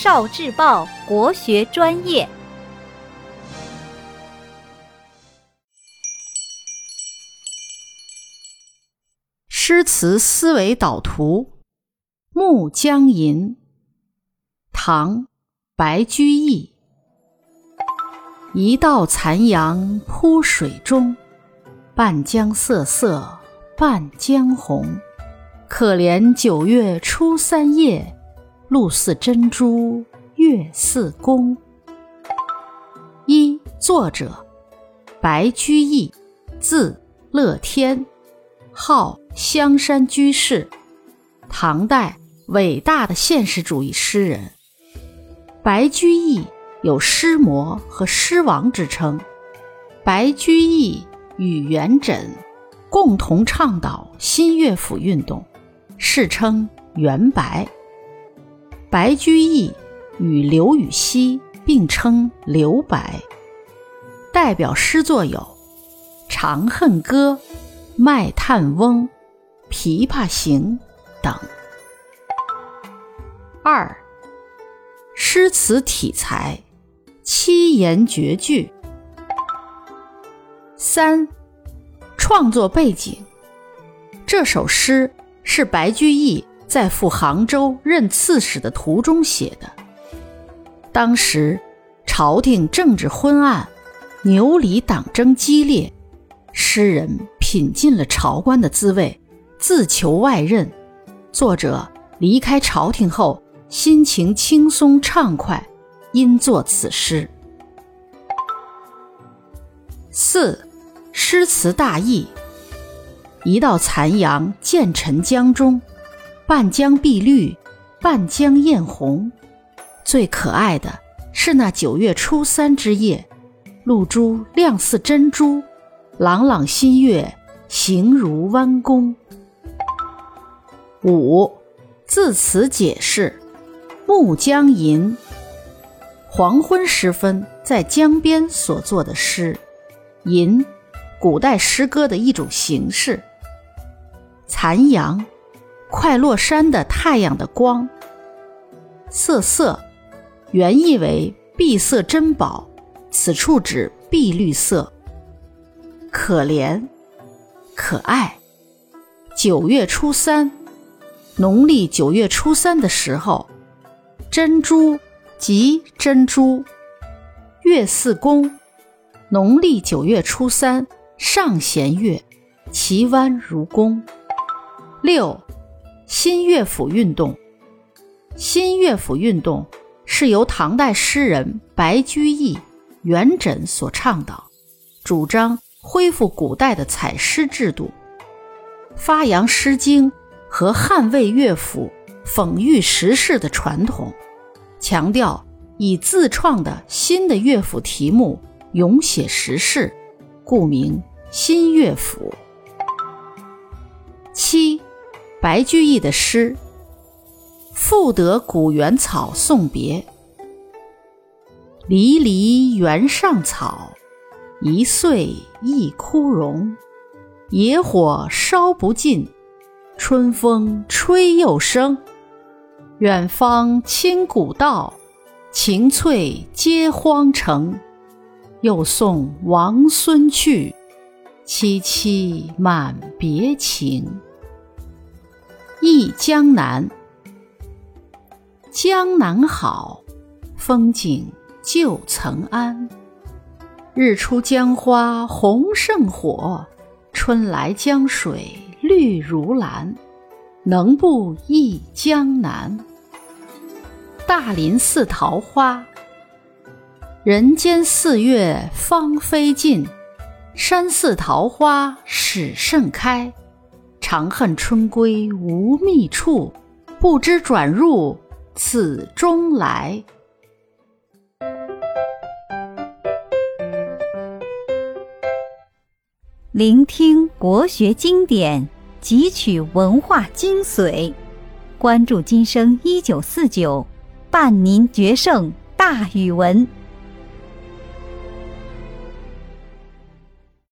少智报国学专业。诗词思维导图，《暮江吟》，唐·白居易。一道残阳铺水中，半江瑟瑟半江红。可怜九月初三夜，露似真珠月似弓。一作者白居易，字乐天，号香山居士，唐代伟大的现实主义诗人。白居易有诗魔和诗王之称。白居易与元稹共同倡导新乐府运动。世称元白。白居易与刘禹锡并称刘白。代表诗作有《长恨歌》《卖炭翁》《琵琶行》等。二、诗词体裁：七言绝句。三、创作背景：这首诗。是白居易在赴杭州任刺史的途中写的。当时朝廷政治昏暗，牛李党争激烈，诗人品尽了朝官的滋味，自求外任。作者离开朝廷后，心情轻松畅快，因作此诗。四，诗词大意。一道残阳渐沉江中，半江碧绿，半江艳红。最可爱的是那九月初三之夜，露珠亮似珍珠，朗朗新月形如弯弓。五字词解释：《暮江吟》，黄昏时分在江边所作的诗。吟，古代诗歌的一种形式。残阳，快落山的太阳的光。瑟瑟，原意为碧色珍宝，此处指碧绿色。可怜，可爱。九月初三，农历九月初三的时候，珍珠即珍珠。月似弓，农历九月初三上弦月，其弯如弓。六，新乐府运动。新乐府运动是由唐代诗人白居易、元稹所倡导，主张恢复古代的采诗制度，发扬《诗经》和汉魏乐府讽喻时事的传统，强调以自创的新的乐府题目咏写时事，故名新乐府。七。白居易的诗：赋得古原草送别。离离原上草，一岁一枯荣。野火烧不尽，春风吹又生。远芳侵古道，晴翠接荒城。又送王孙去，萋萋满别情。忆江南，江南好，风景旧曾谙。日出江花红胜火，春来江水绿如蓝。能不忆江南？大林寺桃花，人间四月芳菲尽，山寺桃花始盛开。长恨春归无觅处，不知转入此中来。聆听国学经典，汲取文化精髓，关注今生一九四九，伴您决胜大语文。